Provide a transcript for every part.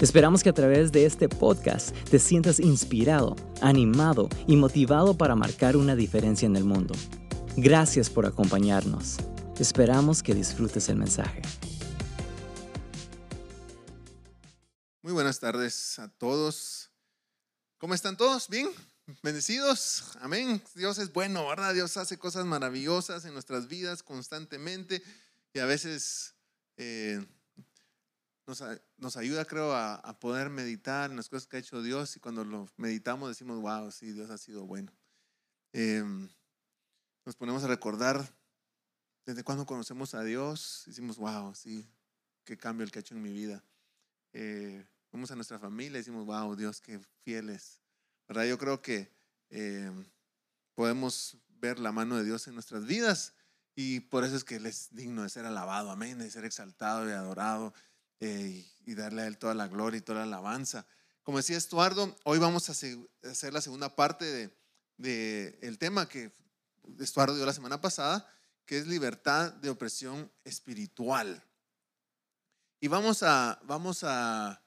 Esperamos que a través de este podcast te sientas inspirado, animado y motivado para marcar una diferencia en el mundo. Gracias por acompañarnos. Esperamos que disfrutes el mensaje. Muy buenas tardes a todos. ¿Cómo están todos? ¿Bien? ¿Bendecidos? Amén. Dios es bueno, ¿verdad? Dios hace cosas maravillosas en nuestras vidas constantemente y a veces eh, nos, ayuda, creo, a, poder meditar en las cosas que ha hecho Dios y cuando lo meditamos decimos, wow, sí, Dios ha sido bueno. Em, nos ponemos a recordar desde cuando conocemos a Dios, decimos, wow, sí, qué cambio el que ha hecho en mi vida. Eh, vamos a nuestra familia y decimos, wow, Dios, qué fieles. ¿Verdad? Yo creo que em, podemos ver la mano de Dios en nuestras vidas y por eso es que Él es digno de ser alabado, amén, de ser exaltado y adorado. Eh, y darle a Él toda la gloria y toda la alabanza. Como decía Estuardo, hoy vamos a hacer la segunda parte de, de el tema que Estuardo dio la semana pasada, que es libertad de opresión espiritual. Y vamos a, vamos a,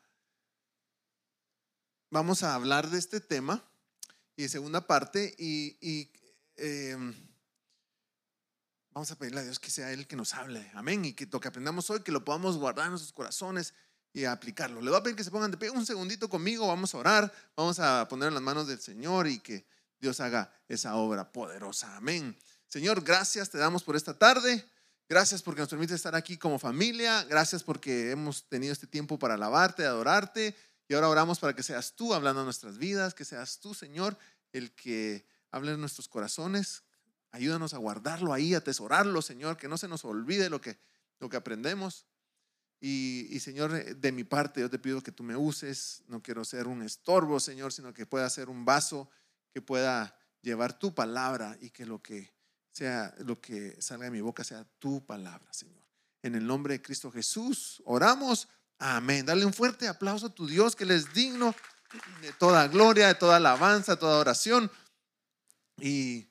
vamos a hablar de este tema y segunda parte y, y em, Vamos a pedirle a Dios que sea Él que nos hable. Amén. Y que lo que aprendamos hoy, que lo podamos guardar en nuestros corazones y aplicarlo. Le voy a pedir que se pongan de pie un segundito conmigo. Vamos a orar. Vamos a poner en las manos del Señor y que Dios haga esa obra poderosa. Amén. Señor, gracias te damos por esta tarde. Gracias porque nos permite estar aquí como familia. Gracias porque hemos tenido este tiempo para alabarte, adorarte. Y ahora oramos para que seas tú hablando en nuestras vidas, que seas tú, Señor, el que hable en nuestros corazones, Ayúdanos a guardarlo ahí, a atesorarlo, Señor, que no se nos olvide lo que, lo que aprendemos. Y, Señor, eh, de mi parte, yo te pido que tú me uses. No quiero ser un estorbo, Señor, sino que pueda ser un vaso que pueda llevar tu palabra y que lo que sea, lo que salga de mi boca sea tu palabra, Señor. En el nombre de Cristo Jesús, oramos. Amén. Dale un fuerte aplauso a tu Dios, que Él es digno de toda gloria, de toda alabanza, toda oración. Y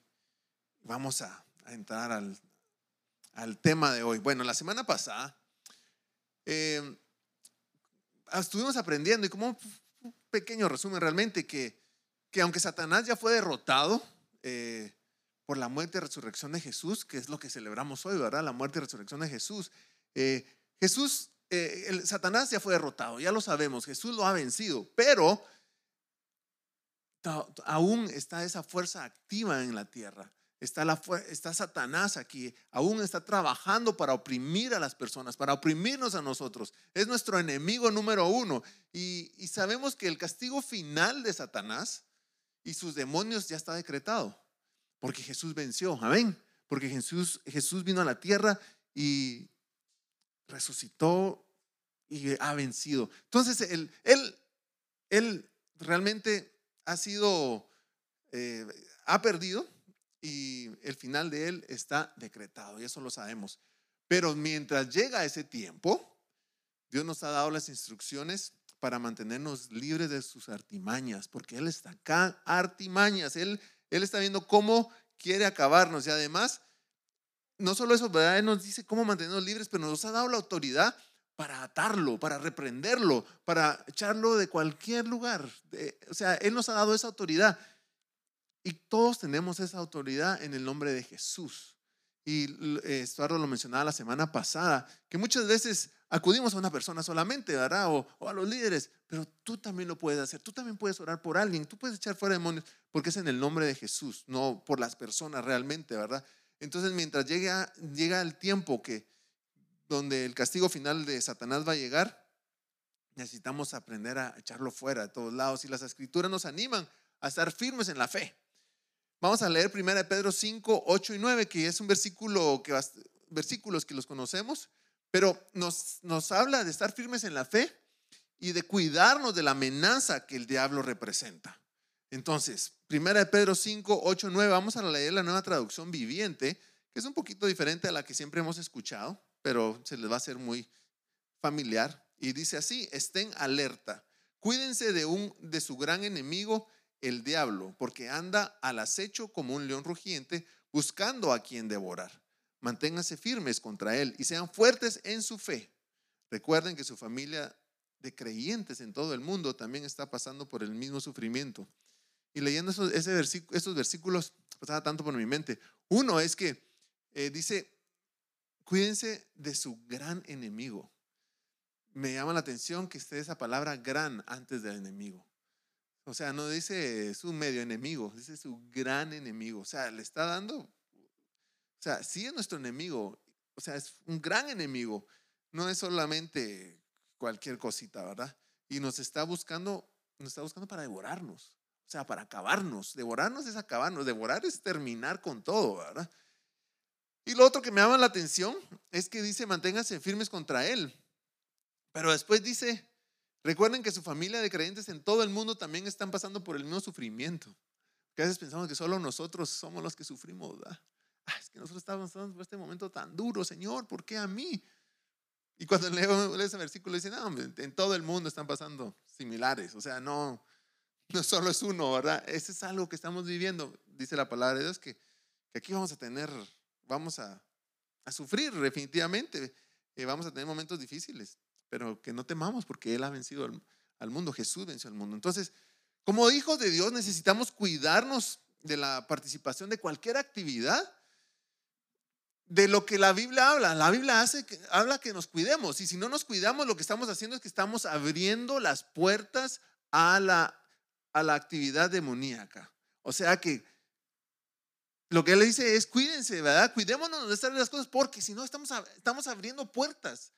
vamos a, entrar al, tema de hoy. Bueno, la semana pasada eh, estuvimos aprendiendo y como un pequeño resumen realmente que, que aunque Satanás ya fue derrotado eh, por la muerte y resurrección de Jesús, que es lo que celebramos hoy, ¿verdad? La muerte y resurrección de Jesús. Eh, Jesús, Satanás ya fue derrotado, ya lo sabemos, Jesús lo ha vencido, pero aún está esa fuerza activa en la tierra. Está, la, está Satanás aquí, aún está trabajando para oprimir a las personas, para oprimirnos a nosotros. Es nuestro enemigo número uno. Y, sabemos que el castigo final de Satanás y sus demonios ya está decretado, porque Jesús venció, amén. Porque Jesús, Jesús vino a la tierra y resucitó y ha vencido. Entonces, él, él, él realmente ha sido, eh, ha perdido, y el final de él está decretado, y eso lo sabemos. Pero mientras llega ese tiempo, Dios nos ha dado las instrucciones para mantenernos libres de sus artimañas, porque Él está acá, artimañas, Él, él está viendo cómo quiere acabarnos y además, no solo eso, ¿verdad? Él nos dice cómo mantenernos libres, pero nos ha dado la autoridad para atarlo, para reprenderlo, para echarlo de cualquier lugar. o sea, Él nos ha dado esa autoridad. Y todos tenemos esa autoridad en el nombre de Jesús. Y Estuardo lo mencionaba la semana pasada, que muchas veces acudimos a una persona solamente, ¿verdad? O, a los líderes, pero tú también lo puedes hacer. Tú también puedes orar por alguien. Tú puedes echar fuera demonios porque es en el nombre de Jesús, no por las personas realmente, ¿verdad? Entonces, mientras llega, llega el tiempo que donde el castigo final de Satanás va a llegar, necesitamos aprender a echarlo fuera de todos lados. Y las escrituras nos animan a estar firmes en la fe. Vamos a leer 1 Pedro 5, 8 y 9, que es un versículo que versículos que los conocemos, pero nos, nos habla de estar firmes en la fe y de cuidarnos de la amenaza que el diablo representa. Entonces, primera de Pedro 5, 8, 9, vamos a leer la nueva traducción viviente, que es un poquito diferente a la que siempre hemos escuchado, pero se les va a hacer muy familiar. Y dice así, estén alerta, cuídense de, un, de su gran enemigo, el diablo, porque anda al acecho como un león rugiente, buscando a quien devorar. Manténganse firmes contra él y sean fuertes en su fe. Recuerden que su familia de creyentes en todo el mundo también está pasando por el mismo sufrimiento. Y leyendo esos, versículos, pasaba tanto por mi mente. Uno es que eh, dice, cuídense de su gran enemigo. Me llama la atención que esté esa palabra gran antes del enemigo. O sea, no dice su medio enemigo, dice su gran enemigo. O sea, le está dando, o sea, sí es nuestro enemigo, o sea, es un gran enemigo. No es solamente cualquier cosita, ¿verdad? Y nos está buscando, nos está buscando para devorarnos, o sea, para acabarnos. Devorarnos es acabarnos, devorar es terminar con todo, ¿verdad? Y lo otro que me llama la atención es que dice, manténganse firmes contra él. Pero después dice, recuerden que su familia de creyentes en todo el mundo también están pasando por el mismo sufrimiento. Que a veces pensamos que solo nosotros somos los que sufrimos. Ah, es que nosotros estamos pasando por este momento tan duro, Señor, ¿por qué a mí? Y cuando leo ese versículo dice, no, en todo el mundo están pasando similares, o sea, no, no solo es uno, ¿verdad? Ese es algo que estamos viviendo, dice la palabra de Dios, que, aquí vamos a tener, vamos a, a sufrir definitivamente, eh, vamos a tener momentos difíciles, pero que no temamos porque Él ha vencido al, mundo, Jesús venció al mundo. Entonces, como hijos de Dios necesitamos cuidarnos de la participación de cualquier actividad de lo que la Biblia habla. La Biblia hace, habla que nos cuidemos y si no nos cuidamos lo que estamos haciendo es que estamos abriendo las puertas a la, a la actividad demoníaca. O sea que lo que él le dice es cuídense, ¿verdad? Cuidémonos de estar las cosas porque si no estamos, estamos abriendo puertas.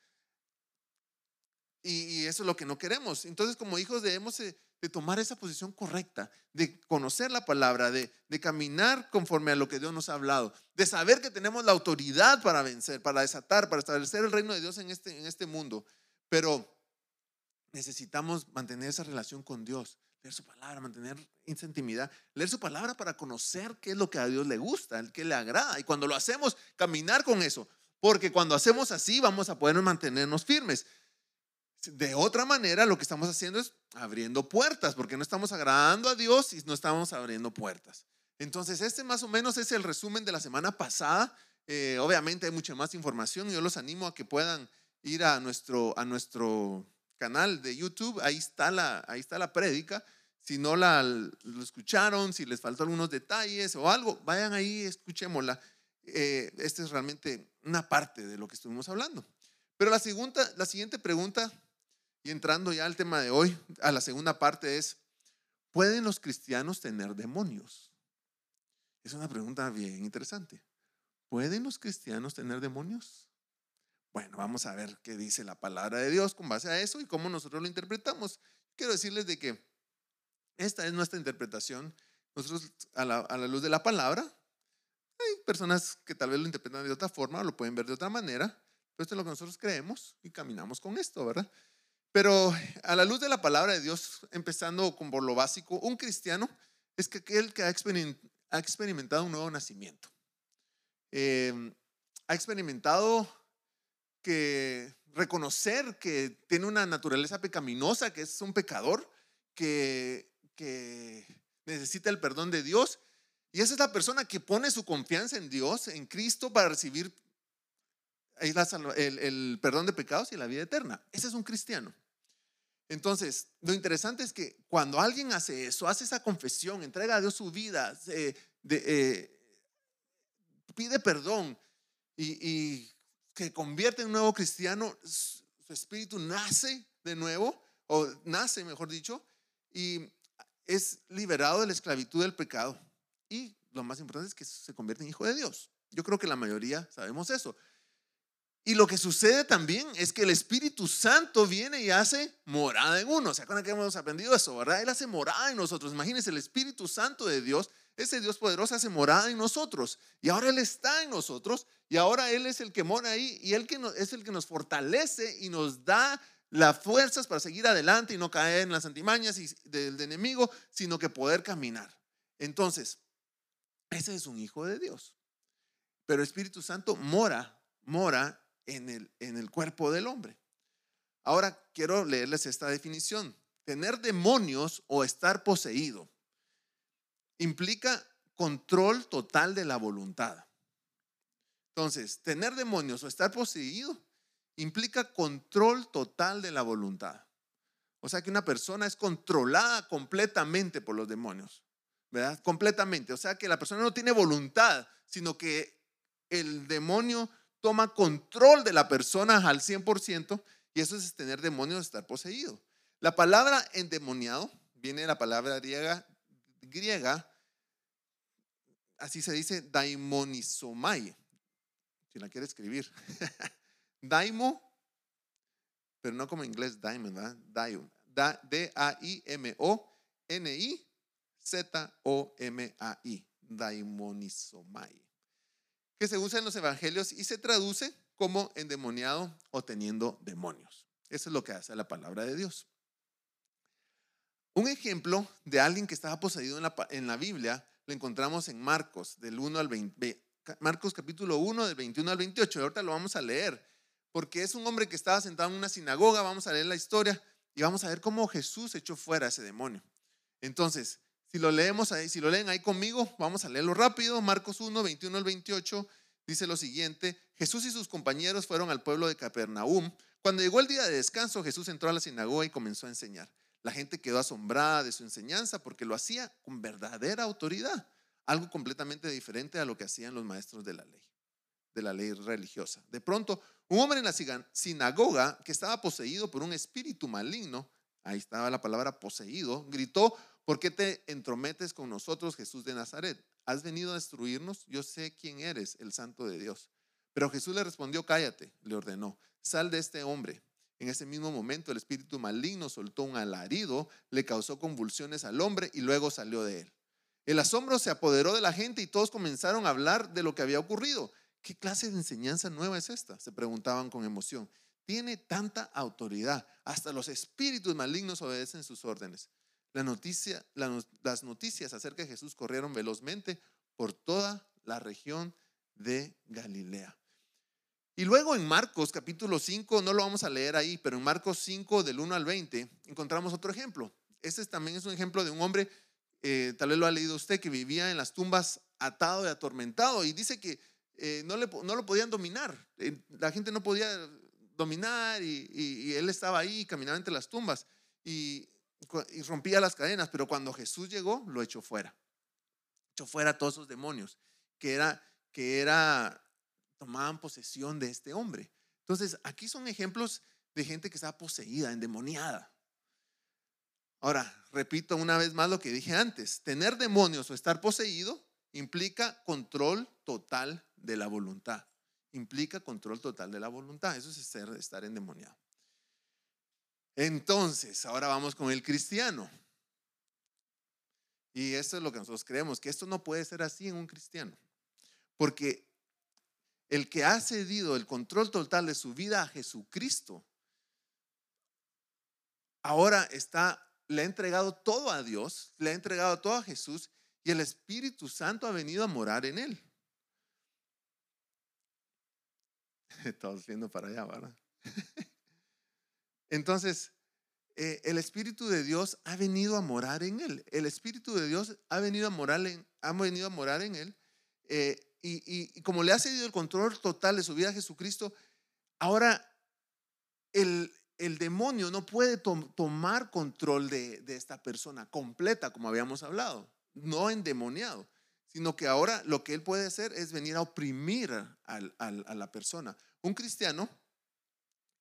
Y, eso es lo que no queremos. Entonces como hijos debemos... De tomar esa posición correcta, de conocer la palabra, de, caminar conforme a lo que Dios nos ha hablado, de saber que tenemos la autoridad para vencer, para desatar, para establecer el reino de Dios en este, en este mundo. Pero necesitamos mantener esa relación con Dios, leer su palabra, mantener esa intimidad, leer su palabra para conocer qué es lo que a Dios le gusta, qué le agrada. Y cuando lo hacemos, caminar con eso. Porque cuando hacemos así, vamos a poder mantenernos firmes. De otra manera, lo que estamos haciendo es abriendo puertas, porque no estamos agradando a Dios y no estamos abriendo puertas. Entonces, este más o menos es el resumen de la semana pasada. Eh, obviamente hay mucha más información. Yo los animo a que puedan ir a nuestro, a nuestro canal de YouTube. Ahí está la, ahí está la. Si no la lo escucharon, si les faltó algunos detalles o algo, vayan ahí, escuchémosla. Eh, esta es realmente una parte de lo que estuvimos hablando. Pero la, segunda, la siguiente pregunta y entrando ya al tema de hoy, a la segunda parte es, ¿pueden los cristianos tener demonios? Es una pregunta bien interesante. ¿Pueden los cristianos tener demonios? Bueno, vamos a ver qué dice la palabra de Dios con base a eso y cómo nosotros lo interpretamos. Quiero decirles de que esta es nuestra interpretación. Nosotros, a la, a la luz de la palabra, hay personas que tal vez lo interpretan de otra forma o lo pueden ver de otra manera, pero esto es lo que nosotros creemos y caminamos con esto, ¿verdad? Pero a la luz de la palabra de Dios, empezando con por lo básico, un cristiano es que aquel que ha experimentado un nuevo nacimiento. Em, ha experimentado que reconocer que tiene una naturaleza pecaminosa, que es un pecador, que, que necesita el perdón de Dios. Y esa es la persona que pone su confianza en Dios, en Cristo, para recibir el, el perdón de pecados y la vida eterna. Ese es un cristiano. Entonces, lo interesante es que cuando alguien hace eso, hace esa confesión, entrega a Dios su vida, eh, pide perdón y, que convierte en un nuevo cristiano, su espíritu nace de nuevo, o nace, mejor dicho, y es liberado de la esclavitud del pecado. Y lo más importante es que se convierte en hijo de Dios. Yo creo que la mayoría sabemos eso. Y lo que sucede también es que el Espíritu Santo viene y hace morada en uno. ¿Se acuerdan que hemos aprendido eso, verdad? Él hace morada en nosotros. Imagínense, el Espíritu Santo de Dios, ese Dios poderoso hace morada en nosotros. Y ahora Él está en nosotros. Y ahora Él es el que mora ahí. Y Él que es el que nos fortalece y nos da las fuerzas para seguir adelante y no caer en las antimañas del enemigo, sino que poder caminar. Entonces, ese es un hijo de Dios. Pero Espíritu Santo mora, mora en el, en el cuerpo del hombre. Ahora quiero leerles esta definición. Tener demonios o estar poseído implica control total de la voluntad. Entonces, tener demonios o estar poseído implica control total de la voluntad. O sea que una persona es controlada completamente por los demonios, ¿verdad? Completamente. O sea que la persona no tiene voluntad, sino que el demonio toma control de la persona al 100% y eso es tener demonios, estar poseído. La palabra endemoniado viene de la palabra griega, así se dice, daimonizomai, si la quiere escribir. Daimo, pero no como en inglés diamond, ¿verdad? Daimonizomai, que se usa en los evangelios y se traduce como endemoniado o teniendo demonios. Eso es lo que hace la palabra de Dios. Un ejemplo de alguien que estaba poseído en la, en la Biblia lo encontramos en Marcos, del 1 al 20, Marcos capítulo 1, del 21 al 28. Ahorita lo vamos a leer, porque es un hombre que estaba sentado en una sinagoga. Vamos a leer la historia y vamos a ver cómo Jesús echó fuera a ese demonio. Entonces, si lo leemos ahí, si lo leen ahí conmigo, vamos a leerlo rápido. Marcos 1, 21 al 28 dice lo siguiente, Jesús y sus compañeros fueron al pueblo de Capernaum. Cuando llegó el día de descanso, Jesús entró a la sinagoga y comenzó a enseñar. La gente quedó asombrada de su enseñanza porque lo hacía con verdadera autoridad, algo completamente diferente a lo que hacían los maestros de la ley, de la ley religiosa. De pronto, un hombre en la sinagoga que estaba poseído por un espíritu maligno, ahí estaba la palabra poseído, gritó, ¿por qué te entrometes con nosotros, Jesús de Nazaret? ¿Has venido a destruirnos? Yo sé quién eres, el santo de Dios. Pero Jesús le respondió, cállate, le ordenó, sal de este hombre. En ese mismo momento el espíritu maligno soltó un alarido, le causó convulsiones al hombre y luego salió de él. El asombro se apoderó de la gente y todos comenzaron a hablar de lo que había ocurrido. ¿Qué clase de enseñanza nueva es esta? Se preguntaban con emoción. Tiene tanta autoridad. Hasta los espíritus malignos obedecen sus órdenes. La noticia, las noticias acerca de Jesús corrieron velozmente por toda la región de Galilea. Y luego en Marcos capítulo 5, no lo vamos a leer ahí, pero en Marcos 5 del 1 al 20 encontramos otro ejemplo. Este también es un ejemplo de un hombre, eh, tal vez lo ha leído usted, que vivía en las tumbas atado y atormentado y dice que eh, no, le, no, lo podían dominar. Eh, la gente no podía dominar y, él estaba ahí, caminaba entre las tumbas y y rompía las cadenas, pero cuando Jesús llegó, lo echó fuera. Echó fuera a todos esos demonios que era, que era, tomaban posesión de este hombre. Entonces, aquí son ejemplos de gente que estaba poseída, endemoniada. Ahora, repito una vez más lo que dije antes, tener demonios o estar poseído implica control total de la voluntad. Implica control total de la voluntad. Eso es estar endemoniado. Entonces, ahora vamos con el cristiano. Y esto es lo que nosotros creemos, que esto no puede ser así en un cristiano. Porque el que ha cedido el control total de su vida a Jesucristo, ahora está, le ha entregado todo a Dios, le ha entregado todo a Jesús y el Espíritu Santo ha venido a morar en él. Todos viendo para allá, ¿verdad? Entonces, eh, el Espíritu de Dios ha venido a morar en él. El Espíritu de Dios ha venido a morar en, ha venido a morar en él. Eh, y, como le ha cedido el control total de su vida a Jesucristo, ahora el, demonio no puede tomar control de, esta persona completa, como habíamos hablado, no endemoniado, sino que ahora lo que él puede hacer es venir a oprimir a la persona. Un cristiano,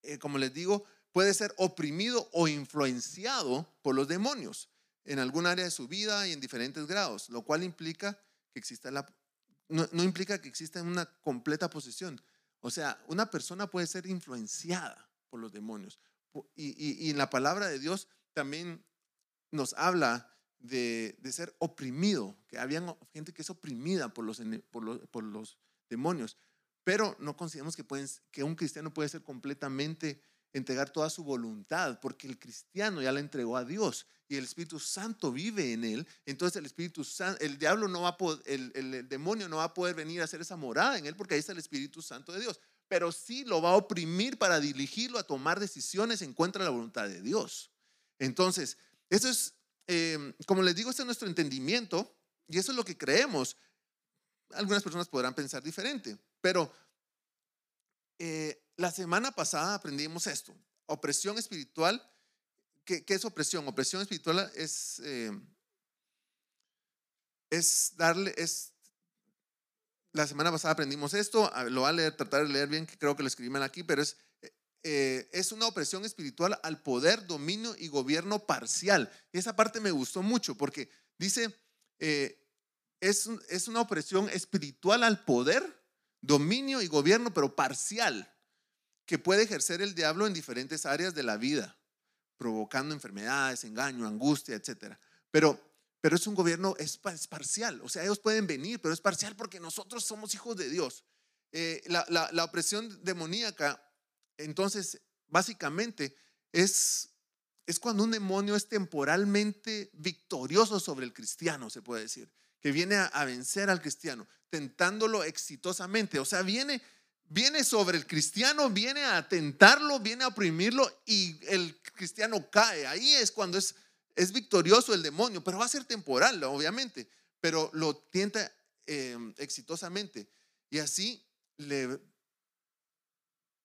eh, como les digo, puede ser oprimido o influenciado por los demonios en algún área de su vida y en diferentes grados, lo cual implica que exista la, no, implica que exista una completa posesión. O sea, una persona puede ser influenciada por los demonios. Y, en la palabra de Dios también nos habla de, ser oprimido, que había gente que es oprimida por los, por los, demonios, pero no consideramos que, pueden, que un cristiano puede ser completamente entregar toda su voluntad, porque el cristiano ya la entregó a Dios y el Espíritu Santo vive en él. Entonces el Espíritu Santo, el diablo no va a poder, el, el demonio no va a poder venir a hacer esa morada en él porque ahí está el Espíritu Santo de Dios. Pero sí lo va a oprimir para dirigirlo a tomar decisiones en contra de la voluntad de Dios. Entonces, eso es, em, como les digo, este es nuestro entendimiento y eso es lo que creemos. Algunas personas podrán pensar diferente, pero eh, la semana pasada aprendimos esto, opresión espiritual. ¿Qué, es opresión? Opresión espiritual es, eh, es darle, es, la semana pasada aprendimos esto, lo voy a leer, tratar de leer bien, que creo que lo escribí aquí, pero es, eh, es una opresión espiritual al poder, dominio y gobierno parcial. Y esa parte me gustó mucho porque dice, es, es una opresión espiritual al poder, dominio y gobierno, pero parcial, que puede ejercer el diablo en diferentes áreas de la vida, provocando enfermedades, engaño, angustia, etc. Pero, pero es un gobierno, es, parcial, o sea, ellos pueden venir, pero es parcial porque nosotros somos hijos de Dios. Eh, la, la opresión demoníaca, entonces, básicamente, es, es cuando un demonio es temporalmente victorioso sobre el cristiano, se puede decir que viene a, vencer al cristiano, tentándolo exitosamente. O sea, viene, viene sobre el cristiano, viene a tentarlo, viene a oprimirlo y el cristiano cae. Ahí es cuando es, es victorioso el demonio, pero va a ser temporal, obviamente, pero lo tienta em, exitosamente. Y así le,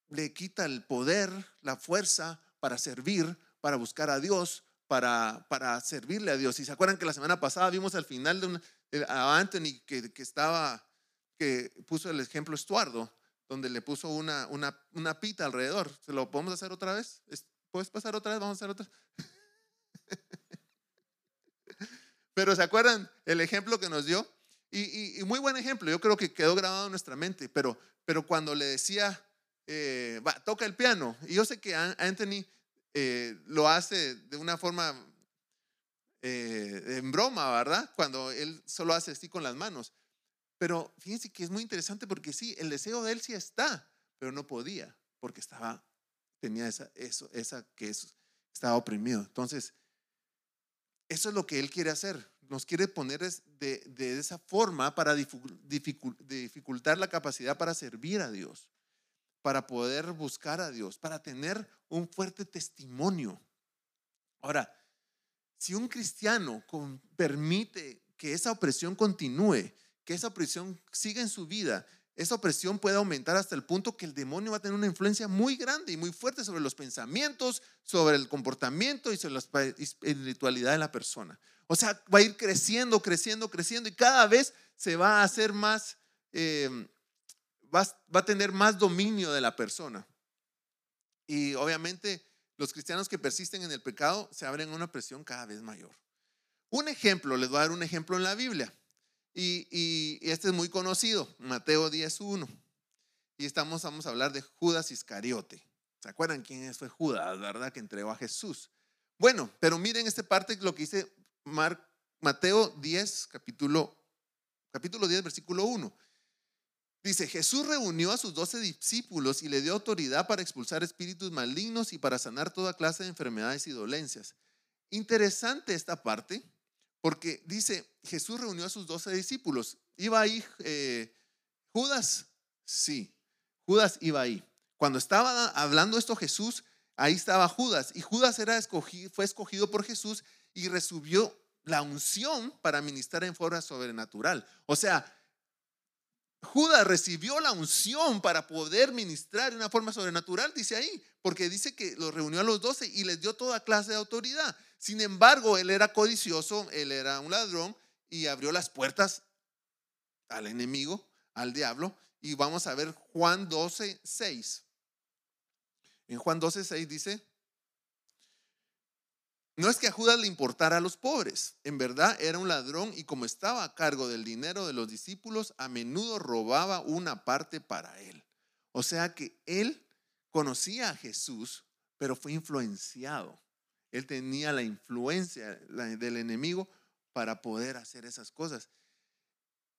le quita el poder, la fuerza para servir, para buscar a Dios, para, para servirle a Dios. Y se acuerdan que la semana pasada vimos al final de, una, a Anthony que, que, estaba, que puso el ejemplo Estuardo, donde le puso una, una, una pita alrededor. ¿Se lo podemos hacer otra vez? ¿Puedes pasar otra vez? Vamos a hacer otra. Pero ¿se acuerdan el ejemplo que nos dio? Y, y, muy buen ejemplo, yo creo que quedó grabado en nuestra mente, pero, pero cuando le decía, eh, va, toca el piano, y yo sé que Anthony eh, lo hace de una forma eh, en broma, ¿verdad? Cuando él solo hace así con las manos. Pero fíjense que es muy interesante porque sí, el deseo de él sí está, pero no podía porque estaba, tenía esa, eso, esa que es, estaba oprimido. Entonces, eso es lo que él quiere hacer. Nos quiere poner de, de esa forma para dificultar la capacidad para servir a Dios, para poder buscar a Dios, para tener un fuerte testimonio. Ahora, si un cristiano permite que esa opresión continúe, que esa opresión siga en su vida, esa opresión puede aumentar hasta el punto que el demonio va a tener una influencia muy grande y muy fuerte sobre los pensamientos, sobre el comportamiento y sobre la espiritualidad de la persona. O sea, va a ir creciendo, creciendo, creciendo y cada vez se va a hacer más, eh, va, va a tener más dominio de la persona. Y obviamente los cristianos que persisten en el pecado se abren a una presión cada vez mayor. Un ejemplo, les voy a dar un ejemplo en la Biblia. Y, este es muy conocido, Mateo 10.1. Y estamos, vamos a hablar de Judas Iscariote. ¿Se acuerdan quién fue Judas, verdad? Que entregó a Jesús. Bueno, pero miren esta parte, lo que dice Mateo 10, capítulo, capítulo 10, versículo 1. Dice, Jesús reunió a sus doce discípulos y le dio autoridad para expulsar espíritus malignos y para sanar toda clase de enfermedades y dolencias. Interesante esta parte, porque dice, Jesús reunió a sus doce discípulos. ¿Iba ahí eh, Judas? Sí, Judas iba ahí. Cuando estaba hablando esto Jesús, ahí estaba Judas. Y Judas era escogido, fue escogido por Jesús y recibió la unción para ministrar en forma sobrenatural. O sea, Judas recibió la unción para poder ministrar de una forma sobrenatural, dice ahí, porque dice que los reunió a los doce y les dio toda clase de autoridad. Sin embargo, él era codicioso, él era un ladrón y abrió las puertas al enemigo, al diablo. Y vamos a ver Juan 12, 6. En Juan 12, 6 dice, no es que a Judas le importara a los pobres, en verdad era un ladrón y como estaba a cargo del dinero de los discípulos, a menudo robaba una parte para él. O sea que él conocía a Jesús, pero fue influenciado. Él tenía la influencia del enemigo para poder hacer esas cosas.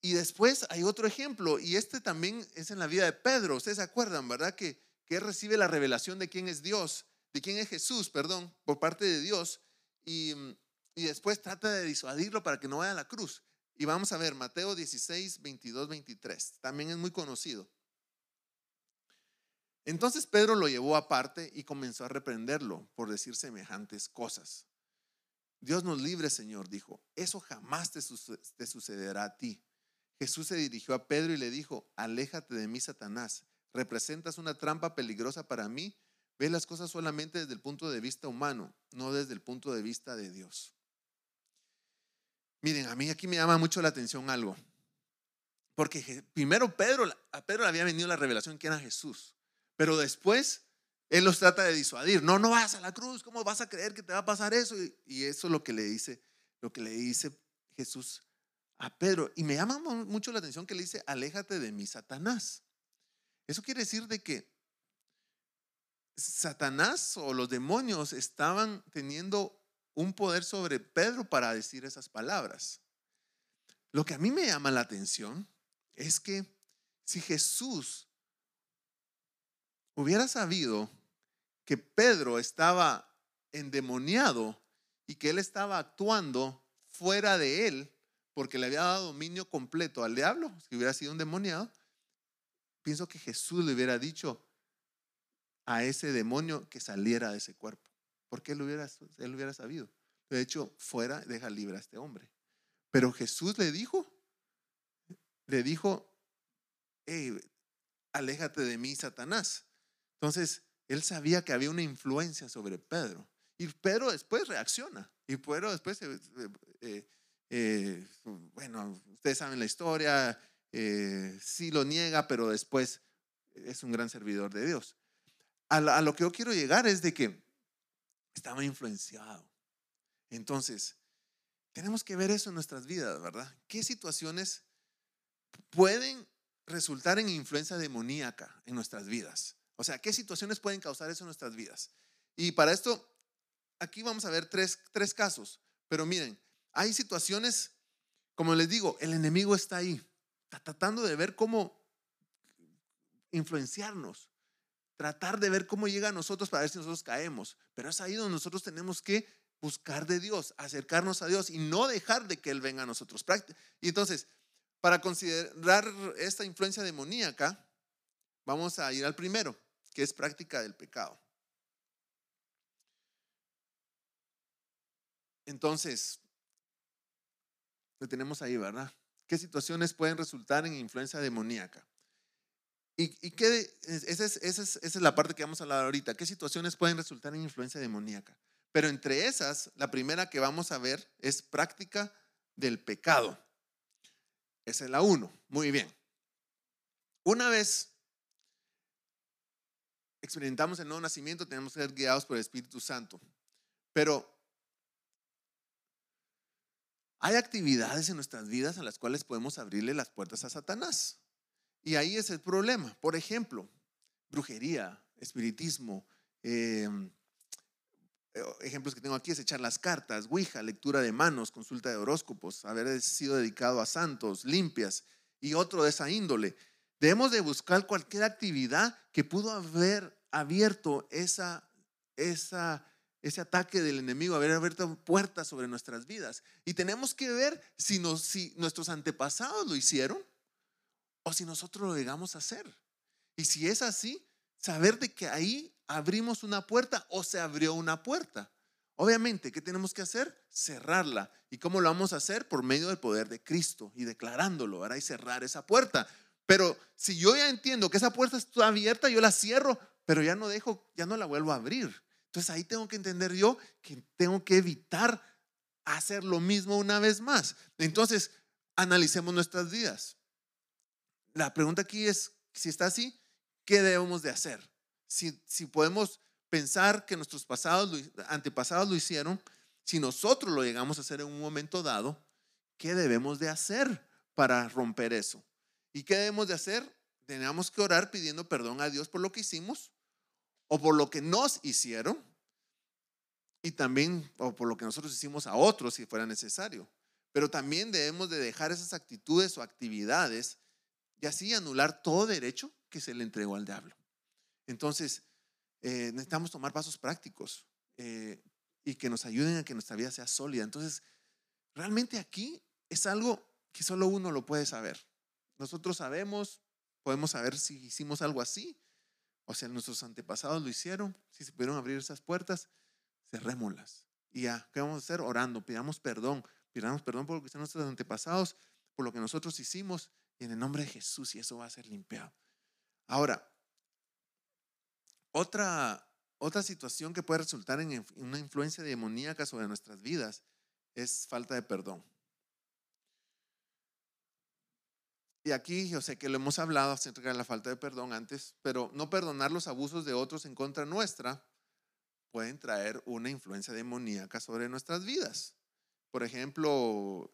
Y después hay otro ejemplo, y este también es en la vida de Pedro. Ustedes se acuerdan, ¿verdad? Que, que él recibe la revelación de quién es Dios, de quién es Jesús, perdón, por parte de Dios, y, y después trata de disuadirlo para que no vaya a la cruz. Y vamos a ver Mateo 16, 22, 23. También es muy conocido. Entonces Pedro lo llevó aparte y comenzó a reprenderlo por decir semejantes cosas. Dios nos libre, Señor, dijo, eso jamás te, sucederá a ti. Jesús se dirigió a Pedro y le dijo, aléjate de mí, Satanás, representas una trampa peligrosa para mí, ve las cosas solamente desde el punto de vista humano, no desde el punto de vista de Dios. Miren, a mí aquí me llama mucho la atención algo, porque primero Pedro, a Pedro le había venido la revelación que era Jesús, pero después él los trata de disuadir. No, no vas a la cruz. ¿Cómo vas a creer que te va a pasar eso? Y, eso es lo que le dice, lo que le dice Jesús a Pedro. Y me llama mucho la atención que le dice, aléjate de mí, Satanás. Eso quiere decir de que Satanás o los demonios estaban teniendo un poder sobre Pedro para decir esas palabras. Lo que a mí me llama la atención es que si Jesús hubiera sabido que Pedro estaba endemoniado y que él estaba actuando fuera de él porque le había dado dominio completo al diablo, si hubiera sido un endemoniado, pienso que Jesús le hubiera dicho a ese demonio que saliera de ese cuerpo, porque él hubiera, él hubiera sabido. De hecho, fuera, deja libre a este hombre. Pero Jesús le dijo, le dijo, aléjate de mí, Satanás. Entonces, él sabía que había una influencia sobre Pedro. Y Pedro después reacciona. Y Pedro después, eh, eh, eh, bueno, ustedes saben la historia, sí lo niega, pero después es un gran servidor de Dios. A, a lo que yo quiero llegar es de que estaba influenciado. Entonces, tenemos que ver eso en nuestras vidas, ¿verdad? ¿Qué situaciones pueden resultar en influencia demoníaca en nuestras vidas? O sea, ¿qué situaciones pueden causar eso en nuestras vidas? Y para esto, aquí vamos a ver tres, tres casos. Pero miren, hay situaciones, como les digo, el enemigo está ahí, está tratando de ver cómo influenciarnos, tratar de ver cómo llega a nosotros para ver si nosotros caemos. Pero es ahí donde nosotros tenemos que buscar de Dios, acercarnos a Dios y no dejar de que Él venga a nosotros. Y entonces, para considerar esta influencia demoníaca, vamos a ir al primero que es práctica del pecado. Entonces, lo tenemos ahí, ¿verdad? ¿Qué situaciones pueden resultar en influencia demoníaca? ¿Y, qué, esa es, esa, es, esa es la parte que vamos a hablar ahorita. ¿Qué situaciones pueden resultar en influencia demoníaca? Pero entre esas, la primera que vamos a ver es práctica del pecado. Esa es la uno. Muy bien. Una vez experimentamos el nuevo nacimiento, tenemos que ser guiados por el Espíritu Santo. Pero hay actividades en nuestras vidas a las cuales podemos abrirle las puertas a Satanás. Y ahí es el problema. Por ejemplo, brujería, espiritismo. Em, eh, ejemplos que tengo aquí es echar las cartas, Ouija, lectura de manos, consulta de horóscopos, haber sido dedicado a santos, limpias y otro de esa índole. Debemos de buscar cualquier actividad que pudo haber abierto esa, esa, ese ataque del enemigo, haber abierto puertas sobre nuestras vidas. Y tenemos que ver si, nos, si nuestros antepasados lo hicieron o si nosotros lo llegamos a hacer. Y si es así, saber de que ahí abrimos una puerta o se abrió una puerta. Obviamente, ¿qué tenemos que hacer? Cerrarla. ¿Y cómo lo vamos a hacer? Por medio del poder de Cristo y declarándolo, ¿verdad? Y cerrar esa puerta. Pero si yo ya entiendo que esa puerta está abierta, yo la cierro, pero ya no dejo, ya no la vuelvo a abrir. Entonces ahí tengo que entender yo que tengo que evitar hacer lo mismo una vez más. Entonces, analicemos nuestras vidas. La pregunta aquí es, si está así, ¿qué debemos de hacer? Si, si podemos pensar que nuestros pasados, antepasados lo hicieron, si nosotros lo llegamos a hacer en un momento dado, ¿qué debemos de hacer para romper eso? ¿Y qué debemos de hacer? Tenemos que orar pidiendo perdón a Dios por lo que hicimos o por lo que nos hicieron y también o por lo que nosotros hicimos a otros si fuera necesario. Pero también debemos de dejar esas actitudes o actividades y así anular todo derecho que se le entregó al diablo. Entonces, eh, necesitamos tomar pasos prácticos eh, y que nos ayuden a que nuestra vida sea sólida. Entonces, realmente aquí es algo que solo uno lo puede saber. Nosotros sabemos, podemos saber si hicimos algo así, o sea, nuestros antepasados lo hicieron, si se pudieron abrir esas puertas, cerrémoslas. Y ya, ¿qué vamos a hacer? Orando, pidamos perdón, pidamos perdón por lo que hicieron nuestros antepasados, por lo que nosotros hicimos, en el nombre de Jesús, y eso va a ser limpiado. Ahora, otra, otra situación que puede resultar en una influencia demoníaca sobre nuestras vidas es falta de perdón. Y aquí yo sé que lo hemos hablado acerca de la falta de perdón antes, pero no perdonar los abusos de otros en contra nuestra pueden traer una influencia demoníaca sobre nuestras vidas. Por ejemplo,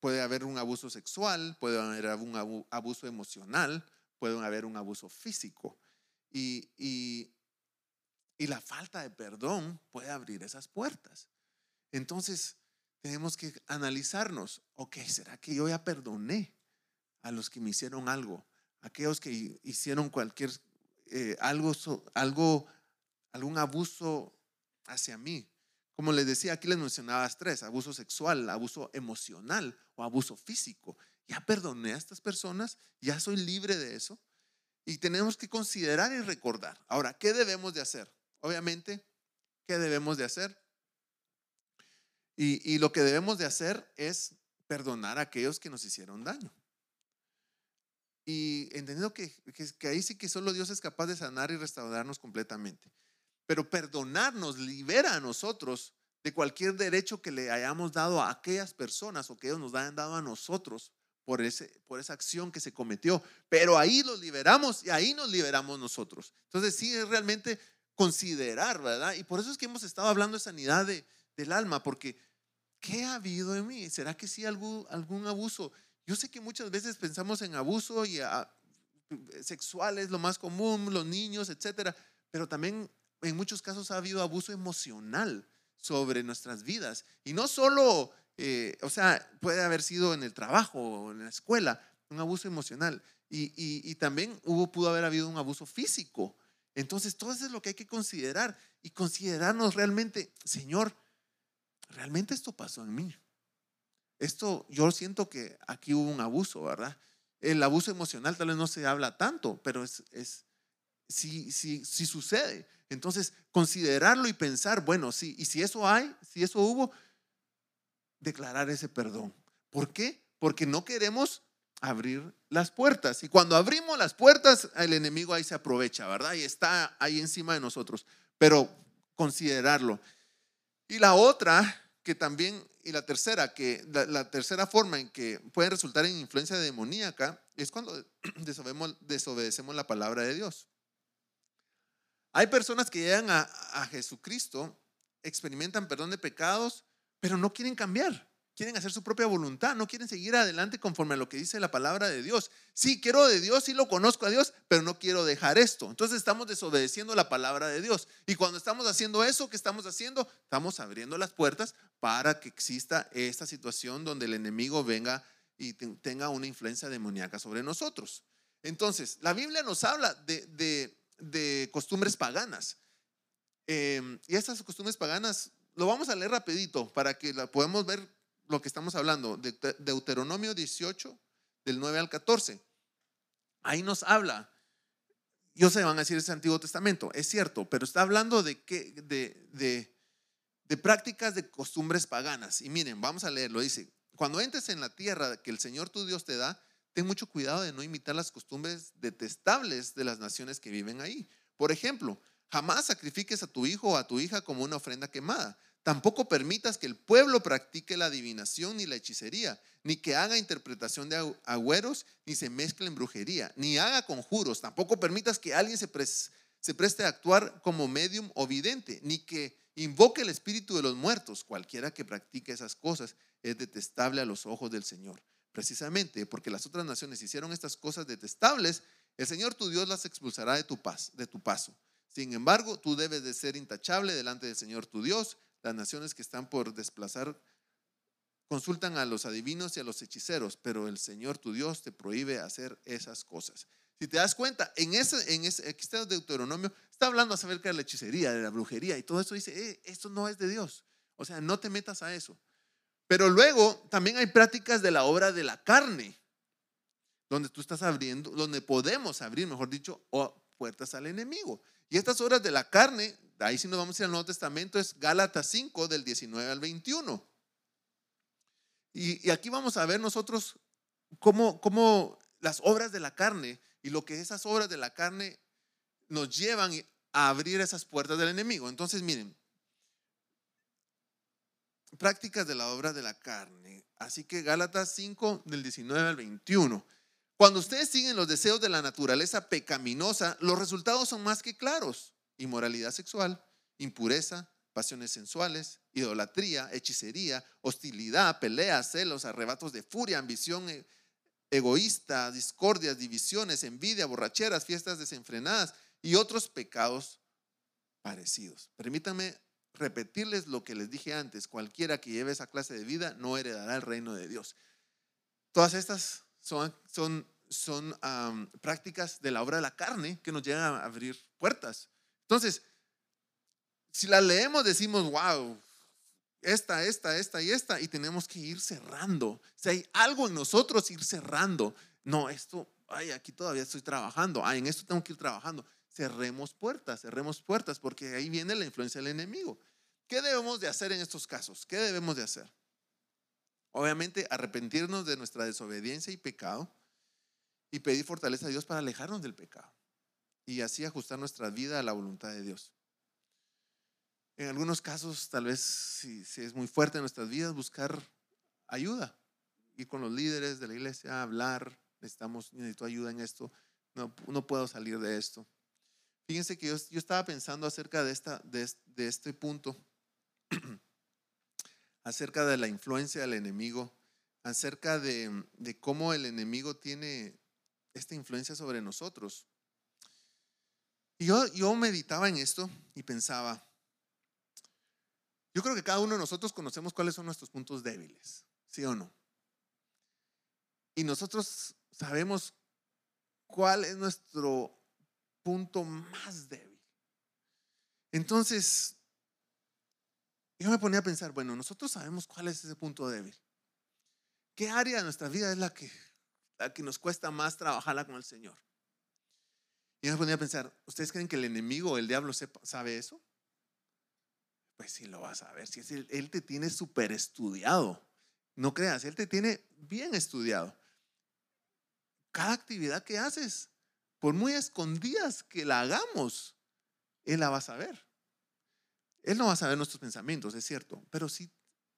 puede haber un abuso sexual, puede haber un abuso emocional, puede haber un abuso físico. Y, y, y la falta de perdón puede abrir esas puertas. Entonces, tenemos que analizarnos, ok, ¿será que yo ya perdoné? a los que me hicieron algo, aquellos que hicieron cualquier, eh, algo, algo, algún abuso hacia mí. Como les decía, aquí les mencionaba tres, abuso sexual, abuso emocional o abuso físico. Ya perdoné a estas personas, ya soy libre de eso. Y tenemos que considerar y recordar. Ahora, ¿qué debemos de hacer? Obviamente, ¿qué debemos de hacer? Y, y lo que debemos de hacer es perdonar a aquellos que nos hicieron daño. Y entendiendo que, que, ahí sí que solo Dios es capaz de sanar y restaurarnos completamente. Pero perdonarnos libera a nosotros de cualquier derecho que le hayamos dado a aquellas personas o que ellos nos hayan dado a nosotros por, ese, por esa acción que se cometió. Pero ahí los liberamos y ahí nos liberamos nosotros. Entonces sí es realmente considerar, ¿verdad? Y por eso es que hemos estado hablando de sanidad de, del alma, porque ¿qué ha habido en mí? ¿Será que sí algún, algún abuso? Yo sé que muchas veces pensamos en abuso y a, sexual es lo más común, los niños, etcétera, pero también en muchos casos ha habido abuso emocional sobre nuestras vidas. Y no solo, eh, o sea, puede haber sido en el trabajo o en la escuela, un abuso emocional. Y, y, también hubo, pudo haber habido un abuso físico. Entonces, todo eso es lo que hay que considerar y considerarnos realmente, Señor, realmente esto pasó en mí. Esto, yo siento que aquí hubo un abuso, ¿verdad? El abuso emocional tal vez no se habla tanto, pero es, es si, si, si sucede. Entonces, considerarlo y pensar, bueno, sí, y si eso hay, si eso hubo, declarar ese perdón. ¿Por qué? Porque no queremos abrir las puertas. Y cuando abrimos las puertas, el enemigo ahí se aprovecha, ¿verdad? Y está ahí encima de nosotros. Pero considerarlo. Y la otra que también, y la tercera, que la, tercera forma en que puede resultar en influencia demoníaca es cuando desobedecemos la palabra de Dios. Hay personas que llegan a, Jesucristo, experimentan perdón de pecados, pero no quieren cambiar quieren hacer su propia voluntad, no quieren seguir adelante conforme a lo que dice la palabra de Dios. Sí, quiero de Dios, sí lo conozco a Dios, pero no quiero dejar esto. Entonces estamos desobedeciendo la palabra de Dios. Y cuando estamos haciendo eso, ¿qué estamos haciendo? Estamos abriendo las puertas para que exista esta situación donde el enemigo venga y tenga una influencia demoníaca sobre nosotros. Entonces, la Biblia nos habla de, costumbres paganas. Em, y estas costumbres paganas, lo vamos a leer rapidito para que la podamos ver lo que estamos hablando, de Deuteronomio 18, del 9 al 14. Ahí nos habla, yo sé, van a decir ese Antiguo Testamento, es cierto, pero está hablando de, qué, de, de, de prácticas de costumbres paganas. Y miren, vamos a leerlo, dice, cuando entres en la tierra que el Señor tu Dios te da, ten mucho cuidado de no imitar las costumbres detestables de las naciones que viven ahí. Por ejemplo, jamás sacrifiques a tu hijo o a tu hija como una ofrenda quemada Tampoco permitas que el pueblo practique la adivinación ni la hechicería, ni que haga interpretación de agüeros, ni se mezcle en brujería, ni haga conjuros. Tampoco permitas que alguien se, se preste a actuar como medium o vidente, ni que invoque el espíritu de los muertos. Cualquiera que practique esas cosas es detestable a los ojos del Señor. Precisamente porque las otras naciones hicieron estas cosas detestables, el Señor tu Dios las expulsará de tu, paz, de tu paso. Sin embargo, tú debes de ser intachable delante del Señor tu Dios las naciones que están por desplazar consultan a los adivinos y a los hechiceros, pero el Señor tu Dios te prohíbe hacer esas cosas. Si te das cuenta, en ese, en ese, aquí está Deuteronomio, está hablando acerca de la hechicería, de la brujería y todo eso. Dice, eh, esto no es de Dios. O sea, no te metas a eso. Pero luego también hay prácticas de la obra de la carne, donde tú estás abriendo, donde podemos abrir, mejor dicho, puertas al enemigo. Y estas obras de la carne, ahí si nos vamos a ir al Nuevo Testamento, es Gálatas 5 del 19 al 21. Y, y aquí vamos a ver nosotros cómo, cómo las obras de la carne y lo que esas obras de la carne nos llevan a abrir esas puertas del enemigo. Entonces, miren, prácticas de la obra de la carne. Así que Gálatas 5 del 19 al 21. Cuando ustedes siguen los deseos de la naturaleza pecaminosa, los resultados son más que claros. Inmoralidad sexual, impureza, pasiones sensuales, idolatría, hechicería, hostilidad, peleas, celos, arrebatos de furia, ambición eh, egoísta, discordias, divisiones, envidia, borracheras, fiestas desenfrenadas y otros pecados parecidos. Permítanme repetirles lo que les dije antes. Cualquiera que lleve esa clase de vida no heredará el reino de Dios. Todas estas son, son, son prácticas de la obra de la carne que nos llegan a abrir puertas. Entonces, si la leemos decimos, wow, esta, esta, esta y esta, y tenemos que ir cerrando. Si hay algo en nosotros, ir cerrando. No, esto, ay, aquí todavía estoy trabajando, ay, en esto tengo que ir trabajando. Cerremos puertas, cerremos puertas, porque ahí viene la influencia del enemigo. ¿Qué debemos de hacer en estos casos? ¿Qué debemos de hacer? Obviamente, arrepentirnos de nuestra desobediencia y pecado y pedir fortaleza a Dios para alejarnos del pecado y así ajustar nuestra vida a la voluntad de Dios. En algunos casos, tal vez si, es muy fuerte en nuestras vidas, buscar ayuda. Ir con los líderes de la iglesia, hablar, necesitamos, necesito ayuda en esto, no, no puedo salir de esto. Fíjense que yo, estaba pensando acerca de, esta, de, este punto, acerca de la influencia del enemigo, acerca de, cómo el enemigo tiene esta influencia sobre nosotros. Y yo meditaba en esto y pensaba, yo creo que cada uno de nosotros conocemos cuáles son nuestros puntos débiles, ¿sí o no? Y nosotros sabemos cuál es nuestro punto más débil. Entonces, yo me ponía a pensar, bueno, nosotros sabemos cuál es ese punto débil. ¿Qué área de nuestra vida es la que, la que nos cuesta más trabajarla con el Señor? Y yo me ponía a pensar, ¿ustedes creen que el enemigo, el diablo, sabe eso? Pues sí lo vas a ver. Si es él, te tiene súper estudiado. No creas, él te tiene bien estudiado. Cada actividad que haces, por muy escondidas que la hagamos, él la va a saber. Él no va a saber nuestros pensamientos, es cierto, pero si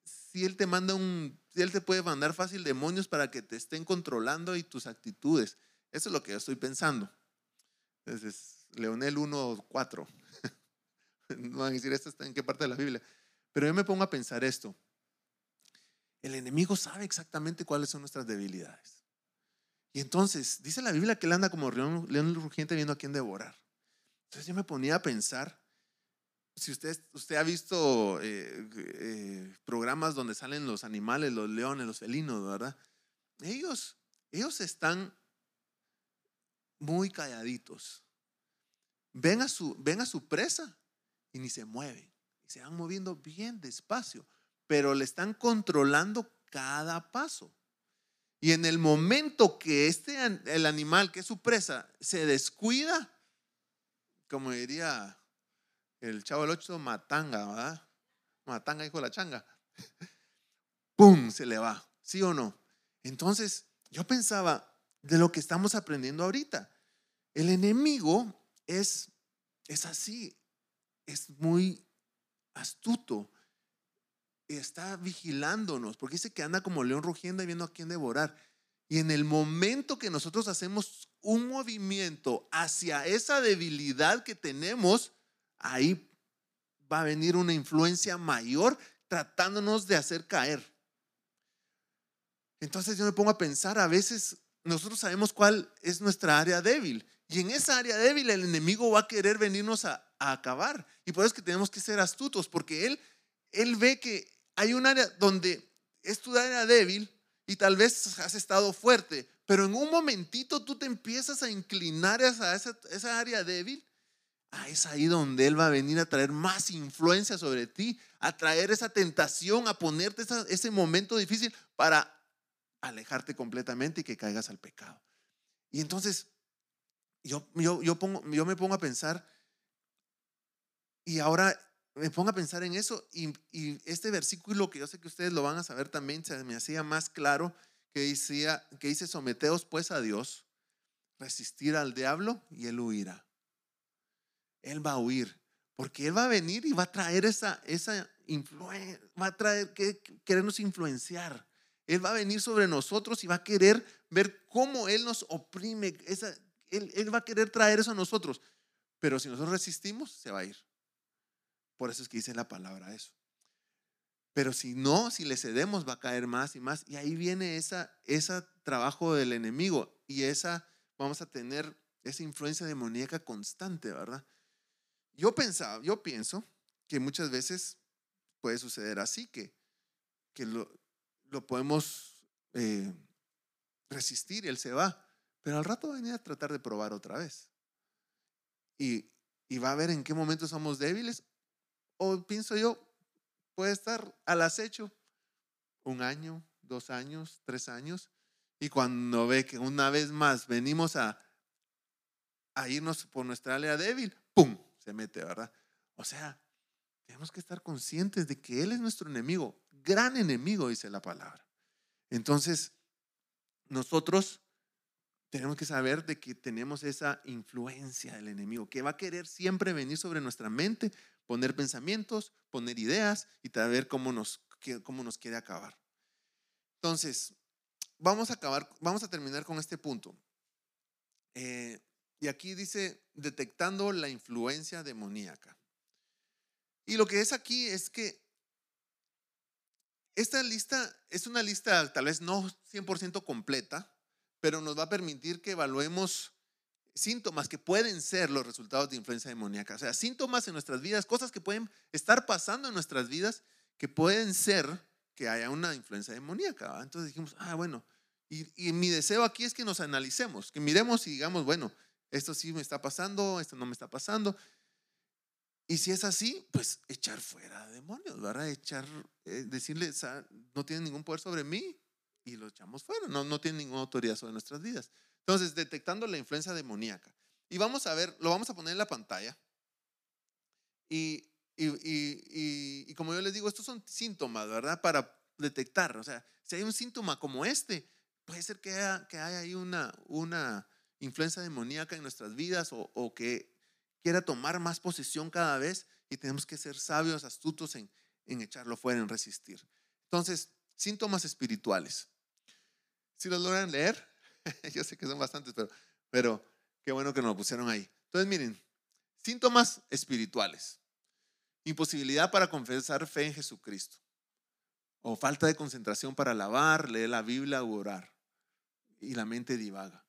si él te manda un, si él te puede mandar fácil demonios para que te estén controlando y tus actitudes. Eso es lo que yo estoy pensando. Entonces, Leonel 1.4. no van a decir, ¿esto está en qué parte de la Biblia? Pero yo me pongo a pensar esto. El enemigo sabe exactamente cuáles son nuestras debilidades. Y entonces, dice la Biblia que él anda como león, león rugiente viendo a quién devorar. Entonces yo me ponía a pensar, si usted, usted ha visto eh, eh, programas donde salen los animales, los leones, los felinos, ¿verdad? Ellos, ellos están muy calladitos. Ven a su, ven a su presa y ni se mueven. se van moviendo bien despacio, pero le están controlando cada paso. Y en el momento que este, el animal, que es su presa, se descuida, como diría el chavo del 8, matanga, ¿verdad? Matanga, hijo de la changa. ¡Pum! Se le va. ¿Sí o no? Entonces, yo pensaba de lo que estamos aprendiendo ahorita. El enemigo es, es así es muy astuto. Está vigilándonos, porque dice que anda como león rugiendo y viendo a quién devorar. Y en el momento que nosotros hacemos un movimiento hacia esa debilidad que tenemos, ahí va a venir una influencia mayor tratándonos de hacer caer. Entonces yo me pongo a pensar, a veces nosotros sabemos cuál es nuestra área débil. Y en esa área débil el enemigo va a querer venirnos a, acabar. Y por eso es que tenemos que ser astutos, porque él, él ve que hay un área donde es tu área débil y tal vez has estado fuerte, pero en un momentito tú te empiezas a inclinar a esa, área débil. Ah, es ahí donde Él va a venir a traer más influencia sobre ti, a traer esa tentación, a ponerte ese momento difícil para alejarte completamente y que caigas al pecado. Y entonces yo me pongo a pensar, y ahora me pongo a pensar en eso, y, este versículo que yo sé que ustedes lo van a saber también, se me hacía más claro, que, decía, que dice, someteos pues a Dios, resistir al diablo y él huirá. Él va a huir, porque Él va a venir y va a traer esa, esa influencia, va a traer que querernos influenciar. Él va a venir sobre nosotros y va a querer ver cómo Él nos oprime, esa, él, va a querer traer eso a nosotros. Pero si nosotros resistimos, se va a ir. Por eso es que dice la palabra eso. Pero si no, si le cedemos, va a caer más y más. Y ahí viene esa, ese trabajo del enemigo. Y esa, vamos a tener esa influencia demoníaca constante, ¿verdad? Yo pensaba, yo pienso que muchas veces puede suceder así, que, que lo, lo podemos eh, resistir y él se va. Pero al rato va a venir a tratar de probar otra vez. Y, y va a ver en qué momento somos débiles. O pienso yo, puede estar al acecho un año, dos años, tres años. Y cuando ve que una vez más venimos a, a irnos por nuestra área débil, ¡pum! Se mete, ¿verdad? O sea, tenemos que estar conscientes de que Él es nuestro enemigo, gran enemigo, dice la palabra. Entonces, nosotros tenemos que saber de que tenemos esa influencia del enemigo, que va a querer siempre venir sobre nuestra mente, poner pensamientos, poner ideas y saber cómo nos, cómo nos quiere acabar. Entonces, vamos a acabar, vamos a terminar con este punto. Eh, y aquí dice, detectando la influencia demoníaca. Y lo que es aquí es que esta lista es una lista tal vez no 100% completa, pero nos va a permitir que evaluemos síntomas que pueden ser los resultados de influencia demoníaca. O sea, síntomas en nuestras vidas, cosas que pueden estar pasando en nuestras vidas que pueden ser que haya una influencia demoníaca. Entonces dijimos, ah, bueno, y, mi deseo aquí es que nos analicemos, que miremos y digamos, bueno, esto sí me está pasando, esto no me está pasando. Y si es así, pues echar fuera demonios, ¿verdad? Echar, eh, decirle, no tiene ningún poder sobre mí, y lo echamos fuera. No, no tiene ninguna autoridad sobre nuestras vidas. Entonces, detectando la influencia demoníaca. Y vamos a ver, lo vamos a poner en la pantalla. Y, y, y, y, como yo les digo, estos son síntomas, ¿verdad? Para detectar. O sea, si hay un síntoma como este, puede ser que haya, que haya ahí una, una influencia demoníaca en nuestras vidas o, o que quiera tomar más posición cada vez y tenemos que ser sabios, astutos en, en echarlo fuera, en resistir. Entonces, síntomas espirituales. Si los logran leer, yo sé que son bastantes, pero, pero qué bueno que nos lo pusieron ahí. Entonces, miren, síntomas espirituales. Imposibilidad para confesar fe en Jesucristo. O falta de concentración para alabar, leer la Biblia o orar. Y la mente divaga.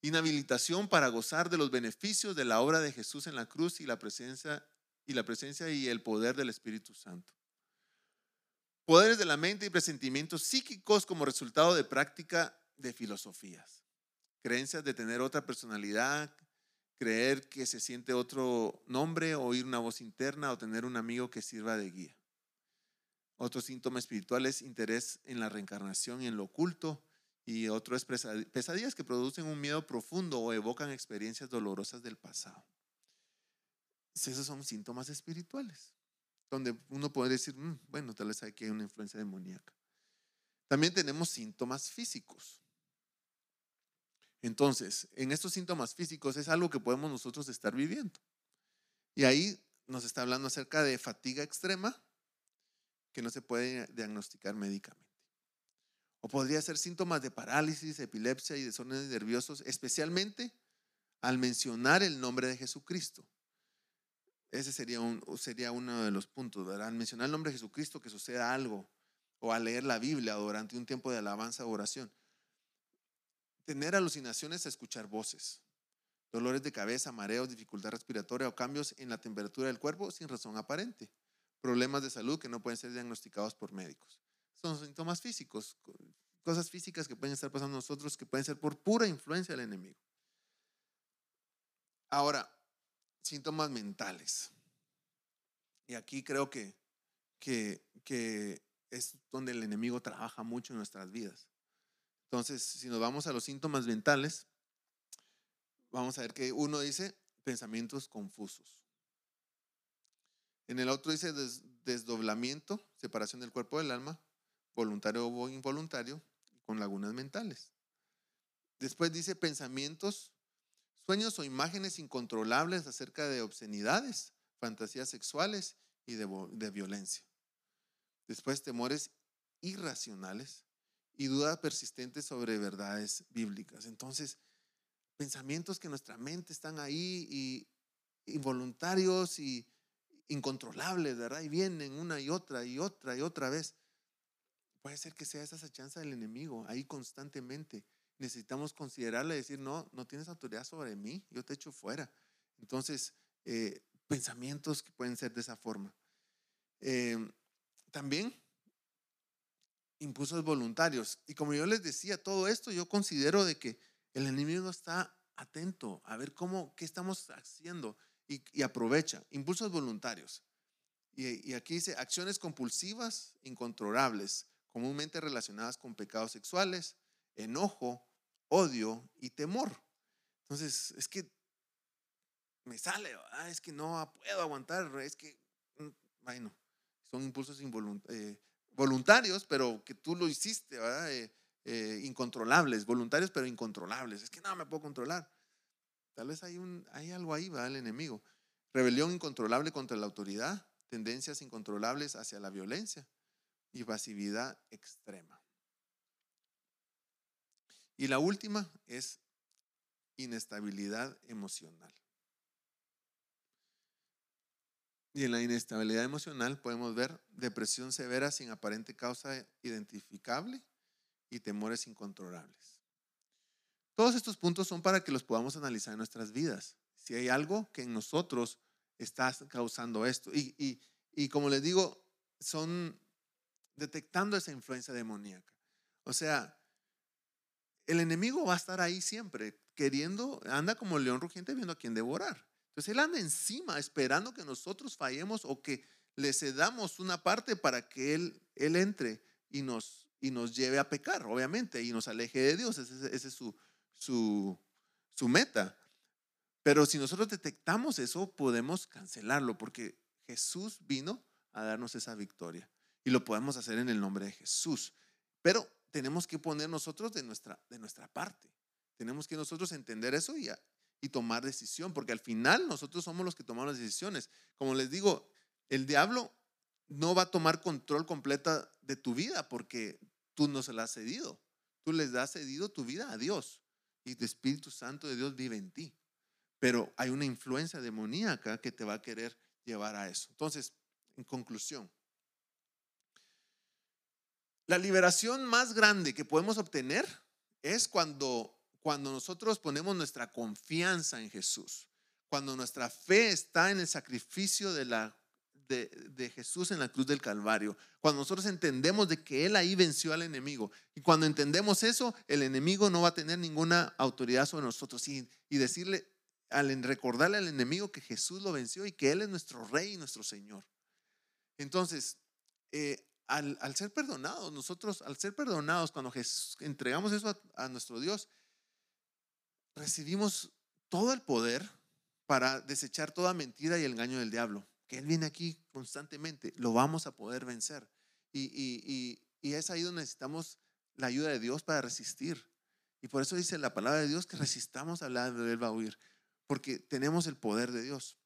Inhabilitación para gozar de los beneficios de la obra de Jesús en la cruz y la presencia y la presencia y el poder del Espíritu Santo. Poderes de la mente y presentimientos psíquicos como resultado de práctica de filosofías. Creencias de tener otra personalidad, creer que se siente otro nombre, oír una voz interna o tener un amigo que sirva de guía. Otro síntoma espiritual es interés en la reencarnación y en lo oculto. Y otro es pesadillas que producen un miedo profundo o evocan experiencias dolorosas del pasado. Esos son síntomas espirituales donde uno puede decir, mm, bueno, tal vez aquí hay una influencia demoníaca. También tenemos síntomas físicos. Entonces, en estos síntomas físicos es algo que podemos nosotros estar viviendo. Y ahí nos está hablando acerca de fatiga extrema que no se puede diagnosticar médicamente. O podría ser síntomas de parálisis, epilepsia y desórdenes nerviosos, especialmente al mencionar el nombre de Jesucristo. Ese sería, un, sería uno de los puntos. Al mencionar el nombre de Jesucristo, que suceda algo, o al leer la Biblia durante un tiempo de alabanza o oración. Tener alucinaciones a escuchar voces, dolores de cabeza, mareos, dificultad respiratoria o cambios en la temperatura del cuerpo sin razón aparente. Problemas de salud que no pueden ser diagnosticados por médicos. Son síntomas físicos, cosas físicas que pueden estar pasando nosotros, que pueden ser por pura influencia del enemigo. Ahora, síntomas mentales. Y aquí creo que, que es donde el enemigo trabaja mucho en nuestras vidas. Entonces, si nos vamos a los síntomas mentales, vamos a ver que uno dice pensamientos confusos. En el otro dice desdoblamiento, separación del cuerpo del alma, voluntario o involuntario, con lagunas mentales. Después dice pensamientos, sueños o imágenes incontrolables acerca de obscenidades, fantasías sexuales y de, de violencia. Después temores irracionales y dudas persistentes sobre verdades bíblicas. Entonces, pensamientos que en nuestra mente están ahí y involuntarios y incontrolables, ¿verdad? Y vienen una y otra y otra y otra vez. Puede ser que sea esa acechanza del enemigo ahí constantemente. Necesitamos considerarle y decir, no, no tienes autoridad sobre mí, yo te echo fuera. Entonces, eh, pensamientos que pueden ser de esa forma. Em, también impulsos voluntarios. Y como yo les decía, todo esto yo considero de que el enemigo está atento a ver cómo, qué estamos haciendo y, aprovecha. Impulsos voluntarios. Y, aquí dice acciones compulsivas, incontrolables, comúnmente relacionadas con pecados sexuales, enojo, odio y temor. Entonces, es que me sale, es que no puedo aguantar, es que, mm, bueno, son impulsos eh, voluntarios, pero que tú lo hiciste, eh, eh, incontrolables, voluntarios, pero incontrolables. Es que no me puedo controlar. Tal vez hay, un, hay algo ahí, va el enemigo. Rebelión incontrolable contra la autoridad, tendencias incontrolables hacia la violencia y pasividad extrema. Y la última es inestabilidad emocional. Y en la inestabilidad emocional podemos ver depresión severa sin aparente causa identificable y temores incontrolables. Todos estos puntos son para que los podamos analizar en nuestras vidas. Si hay algo que en nosotros está causando esto. Y, y como les digo, son detectando esa influencia demoníaca. O sea, el enemigo va a estar ahí siempre, queriendo, anda como el león rugiente viendo a quién devorar. Entonces él anda encima esperando que nosotros fallemos o que le cedamos una parte para que él, él entre y nos, y nos lleve a pecar, obviamente, y nos aleje de Dios. Esa es su, su, su meta. Pero si nosotros detectamos eso, podemos cancelarlo porque Jesús vino a darnos esa victoria. Y lo podemos hacer en el nombre de Jesús. Pero tenemos que poner nosotros de nuestra, de nuestra parte. Tenemos que nosotros entender eso y, y tomar decisión, porque al final nosotros somos los que tomamos las decisiones. Como les digo, el diablo no va a tomar control completa de tu vida porque tú no se la has cedido. Tú les has cedido tu vida a Dios y el Espíritu Santo de Dios vive en ti. Pero hay una influencia demoníaca que te va a querer llevar a eso. Entonces, en conclusión, la liberación más grande que podemos obtener es cuando cuando nosotros ponemos nuestra confianza en Jesús, cuando nuestra fe está en el sacrificio de, la, de, Jesús en la cruz del Calvario, cuando nosotros entendemos de que Él ahí venció al enemigo, y cuando entendemos eso, el enemigo no va a tener ninguna autoridad sobre nosotros, y, y decirle, al recordarle al enemigo que Jesús lo venció y que Él es nuestro Rey y nuestro Señor. Entonces, eh, al, ser perdonados, nosotros, al ser perdonados, cuando entregamos eso a nuestro Dios, recibimos todo el poder para desechar toda mentira y el engaño del diablo. Que Él viene aquí constantemente, lo vamos a poder vencer. Y, es ahí donde necesitamos la ayuda de Dios para resistir. Y por eso dice la palabra de Dios que resistamos a la de Él va a huir, porque tenemos el poder de Dios.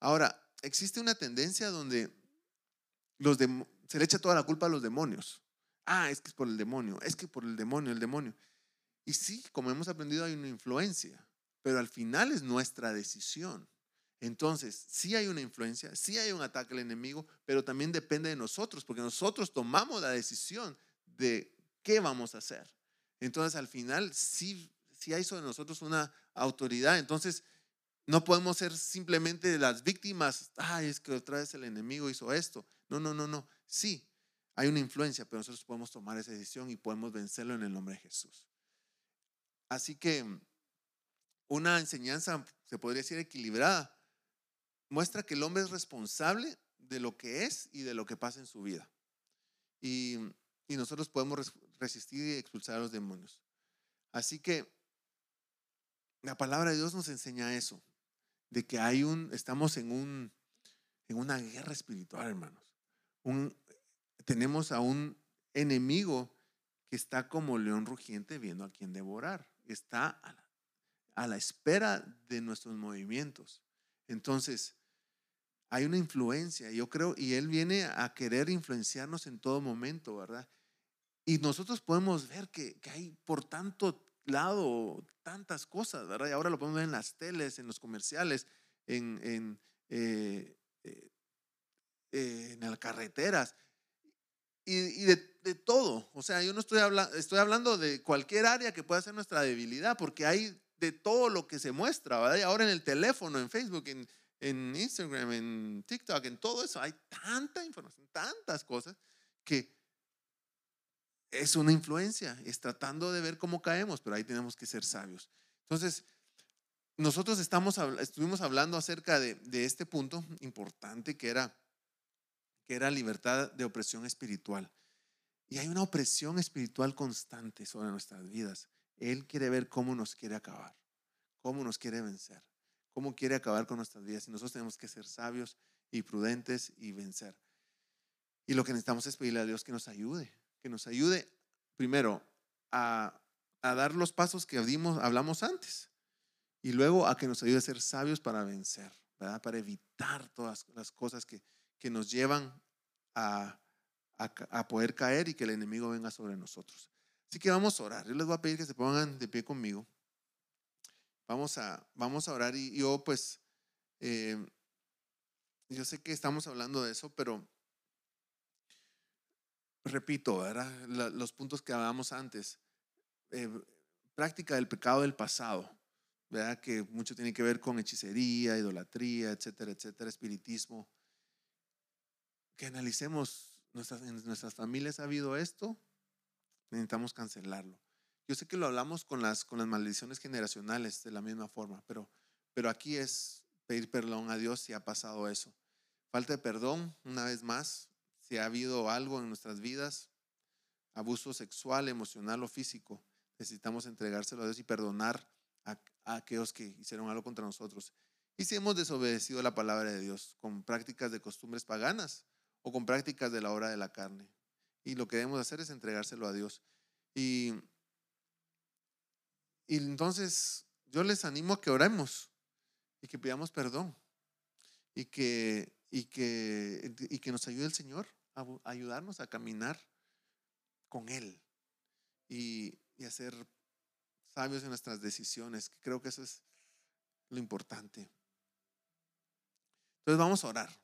Ahora, existe una tendencia donde los se le echa toda la culpa a los demonios. Ah, es que es por el demonio, es que por el demonio, el demonio. Y sí, como hemos aprendido, hay una influencia, pero al final es nuestra decisión. Entonces, sí hay una influencia, sí hay un ataque al enemigo, pero también depende de nosotros, porque nosotros tomamos la decisión de qué vamos a hacer. Entonces, al final, sí, sí hay sobre nosotros una autoridad. Entonces, no podemos ser simplemente las víctimas. Ay, es que otra vez el enemigo hizo esto. No, no, no, no. Sí, Hay una influencia, pero nosotros podemos tomar esa decisión y podemos vencerlo en el nombre de Jesús. Así que una enseñanza, se podría decir, equilibrada, muestra que el hombre es responsable de lo que es y de lo que pasa en su vida. Y, nosotros podemos resistir y expulsar a los demonios. Así que la palabra de Dios nos enseña eso, de que hay un, estamos en, un, en una guerra espiritual, hermanos. Tenemos a un enemigo que está como león rugiente viendo a quien devorar. Está a la, espera de nuestros movimientos. Entonces, hay una influencia, yo creo, y Él viene a querer influenciarnos en todo momento, ¿verdad? Y nosotros podemos ver que, que hay por tanto lado tantas cosas, ¿verdad? Y ahora lo podemos ver en las teles, en los comerciales, en, en, eh, eh, en las carreteras y, de, todo. O sea, yo no estoy, hablando estoy hablando de cualquier área que pueda ser nuestra debilidad, porque hay de todo lo que se muestra, ¿verdad? Y ahora en el teléfono, en Facebook, en, Instagram, en TikTok, en todo eso, hay tanta información, tantas cosas que es una influencia, es tratando de ver cómo caemos, pero ahí tenemos que ser sabios. Entonces, nosotros estamos, estuvimos hablando acerca de este punto importante que era, que era libertad de opresión espiritual. Y hay una opresión espiritual constante sobre nuestras vidas. Él quiere ver cómo nos quiere acabar, cómo nos quiere vencer cómo quiere acabar con nuestras vidas. Y nosotros tenemos que ser sabios y prudentes y vencer. Y lo que necesitamos es pedirle a Dios que nos ayude, que nos ayude primero a, dar los pasos que hablamos antes y luego a que nos ayude a ser sabios para vencer, ¿verdad? Para evitar todas las cosas que, que nos llevan a, a, poder caer y que el enemigo venga sobre nosotros. Así que vamos a orar. Yo les voy a pedir que se pongan de pie conmigo. Vamos a, vamos a orar y yo pues, eh, yo sé que estamos hablando de eso, pero repito, ¿verdad? los puntos que hablábamos antes. Eh, práctica del pecado del pasado, ¿verdad? Que mucho tiene que ver con hechicería, idolatría, etcétera, etcétera, espiritismo. Que analicemos, nuestras, en nuestras familias ha habido esto, necesitamos cancelarlo. Yo sé que lo hablamos con las, con las maldiciones generacionales de la misma forma, pero, pero aquí es pedir perdón a Dios si ha pasado eso. Falta de perdón, una vez más, si ha habido algo en nuestras vidas, abuso sexual, emocional o físico, necesitamos entregárselo a Dios y perdonar a, a aquellos que hicieron algo contra nosotros. Y si hemos desobedecido la palabra de Dios con prácticas de costumbres paganas o con prácticas de la hora de la carne. Y lo que debemos hacer es entregárselo a Dios. Y y entonces yo les animo a que oremos y que pidamos perdón y que, y que, y que nos ayude el Señor a, ayudarnos a caminar con Él y, y a ser sabios en nuestras decisiones, que creo que eso es lo importante. Entonces vamos a orar.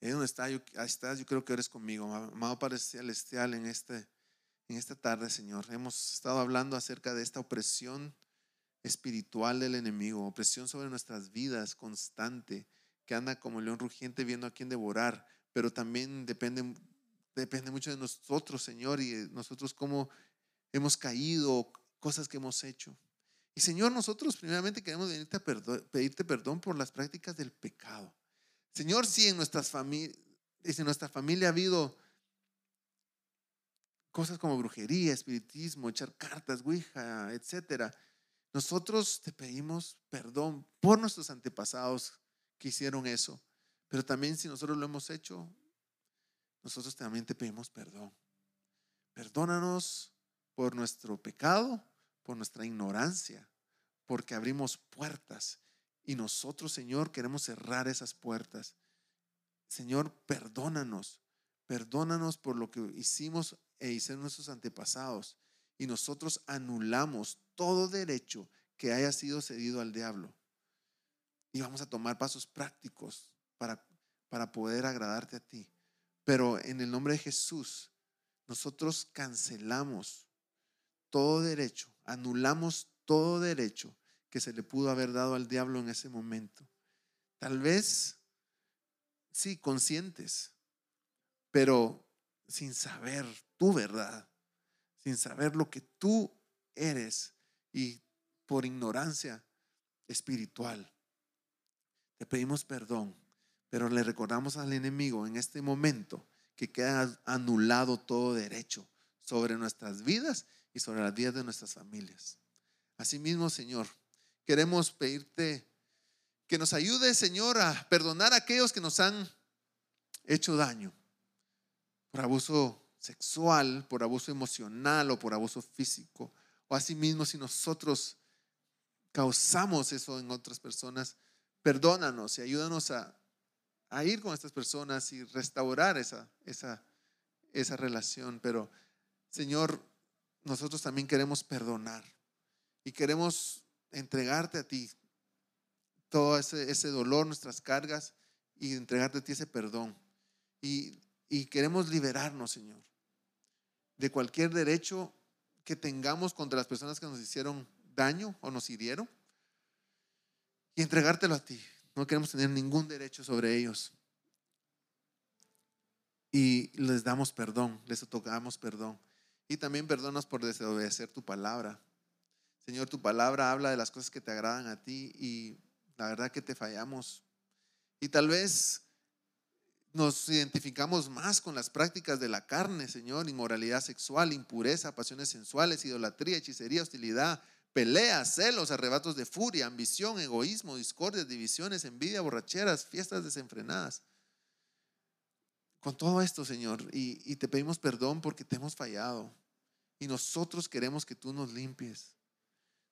Ahí está, yo, ahí estás, yo creo que eres conmigo, amado Padre Celestial, en este en esta tarde, Señor. Hemos estado hablando acerca de esta opresión espiritual del enemigo, opresión sobre nuestras vidas constante, que anda como león rugiente viendo a quién devorar, pero también depende, depende mucho de nosotros, Señor, y nosotros cómo hemos caído, cosas que hemos hecho. Y Señor, nosotros primeramente queremos pedirte perdón por las prácticas del pecado. Señor, si en nuestras en nuestra familia ha habido cosas como brujería, espiritismo, echar cartas, ouija, etcétera. Nosotros te pedimos perdón por nuestros antepasados que hicieron eso, pero también si nosotros lo hemos hecho, nosotros también te pedimos perdón. Perdónanos por nuestro pecado, por nuestra ignorancia, porque abrimos puertas y nosotros, Señor, queremos cerrar esas puertas. Señor, perdónanos, perdónanos por lo que hicimos e hicieron nuestros antepasados. Y nosotros anulamos todo derecho que haya sido cedido al diablo. Y vamos a tomar pasos prácticos para, para poder agradarte a ti. Pero en el nombre de Jesús, nosotros cancelamos todo derecho, anulamos todo derecho que se le pudo haber dado al diablo en ese momento. Tal vez, sí, conscientes, pero sin saber tu verdad, sin saber lo que tú eres y por ignorancia espiritual. Te pedimos perdón, pero le recordamos al enemigo en este momento que queda anulado todo derecho sobre nuestras vidas y sobre las vidas de nuestras familias. Asimismo, Señor, queremos pedirte que nos ayude, Señor, a perdonar a aquellos que nos han hecho daño por abuso sexual, por abuso emocional o por abuso físico. O asimismo, si nosotros causamos eso en otras personas, perdónanos y ayúdanos a, ir con estas personas y restaurar esa, esa, esa relación. Pero, Señor, nosotros también queremos perdonar y queremos entregarte a ti todo ese, ese dolor, nuestras cargas y entregarte a ti ese perdón. Y, y queremos liberarnos, Señor, de cualquier derecho que tengamos contra las personas que nos hicieron daño o nos hirieron y entregártelo a ti. No queremos tener ningún derecho sobre ellos. Y les damos perdón, les otorgamos perdón. Y también perdonas por desobedecer tu palabra. Señor, tu palabra habla de las cosas que te agradan a ti y la verdad que te fallamos. Y tal vez nos identificamos más con las prácticas de la carne, Señor, inmoralidad sexual, impureza, pasiones sensuales, idolatría, hechicería, hostilidad, peleas, celos, arrebatos de furia, ambición, egoísmo, discordias, divisiones, envidia, borracheras, fiestas desenfrenadas. Con todo esto, Señor, y, y te pedimos perdón porque te hemos fallado. Y nosotros queremos que tú nos limpies.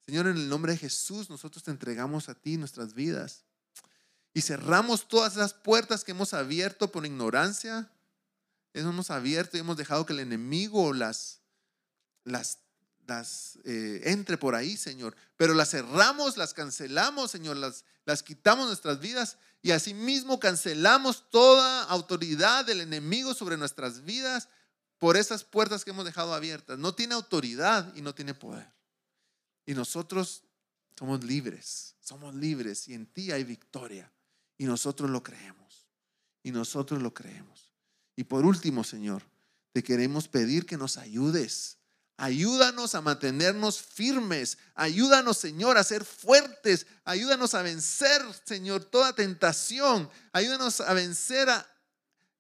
Señor, en el nombre de Jesús, nosotros te entregamos a ti nuestras vidas y cerramos todas las puertas que hemos abierto por ignorancia. Hemos abierto y hemos dejado que el enemigo las, las, las eh, entre por ahí, Señor. Pero las cerramos, las cancelamos, Señor, las, las quitamos nuestras vidas y asimismo cancelamos toda autoridad del enemigo sobre nuestras vidas por esas puertas que hemos dejado abiertas. No tiene autoridad y no tiene poder. Y nosotros somos libres, somos libres y en ti hay victoria. Y nosotros lo creemos. Y nosotros lo creemos. Y por último, Señor, te queremos pedir que nos ayudes. Ayúdanos a mantenernos firmes. Ayúdanos, Señor, a ser fuertes. Ayúdanos a vencer, Señor, toda tentación. Ayúdanos a vencer a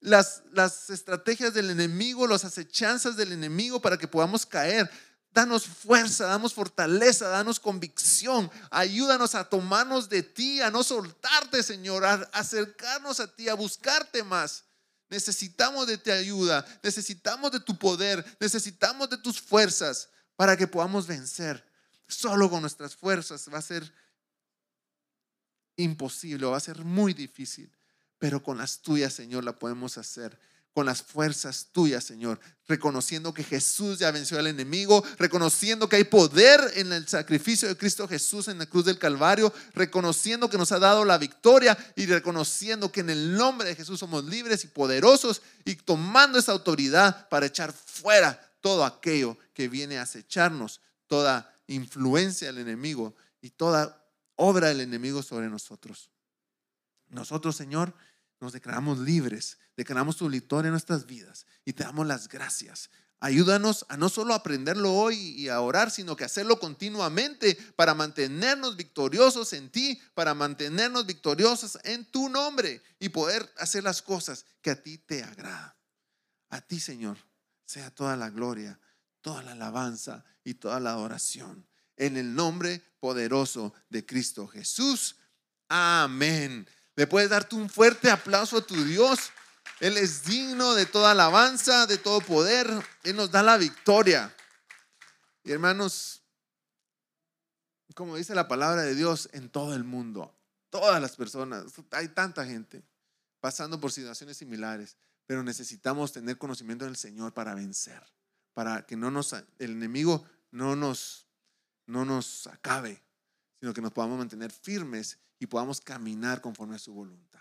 las, las estrategias del enemigo, las acechanzas del enemigo para que podamos caer. Danos fuerza, damos fortaleza, danos convicción. Ayúdanos a tomarnos de ti, a no soltarte, Señor, a acercarnos a ti, a buscarte más. Necesitamos de tu ayuda, necesitamos de tu poder, necesitamos de tus fuerzas para que podamos vencer. Solo con nuestras fuerzas va a ser imposible, va a ser muy difícil, pero con las tuyas, Señor, la podemos hacer con las fuerzas tuyas, Señor, reconociendo que Jesús ya venció al enemigo, reconociendo que hay poder en el sacrificio de Cristo Jesús en la cruz del Calvario, reconociendo que nos ha dado la victoria y reconociendo que en el nombre de Jesús somos libres y poderosos y tomando esa autoridad para echar fuera todo aquello que viene a acecharnos, toda influencia del enemigo y toda obra del enemigo sobre nosotros. Nosotros, Señor, nos declaramos libres, declaramos tu victoria en nuestras vidas y te damos las gracias. Ayúdanos a no solo aprenderlo hoy y a orar, sino que hacerlo continuamente para mantenernos victoriosos en ti, para mantenernos victoriosos en tu nombre y poder hacer las cosas que a ti te agradan. A ti, Señor, sea toda la gloria, toda la alabanza y toda la adoración. En el nombre poderoso de Cristo Jesús. Amén. Le puedes darte un fuerte aplauso a tu Dios. Él es digno de toda alabanza, de todo poder. Él nos da la victoria. Y hermanos, como dice la palabra de Dios, en todo el mundo, todas las personas, hay tanta gente pasando por situaciones similares, pero necesitamos tener conocimiento del Señor para vencer, para que no nos, el enemigo no nos, no nos acabe, sino que nos podamos mantener firmes y podamos caminar conforme a su voluntad.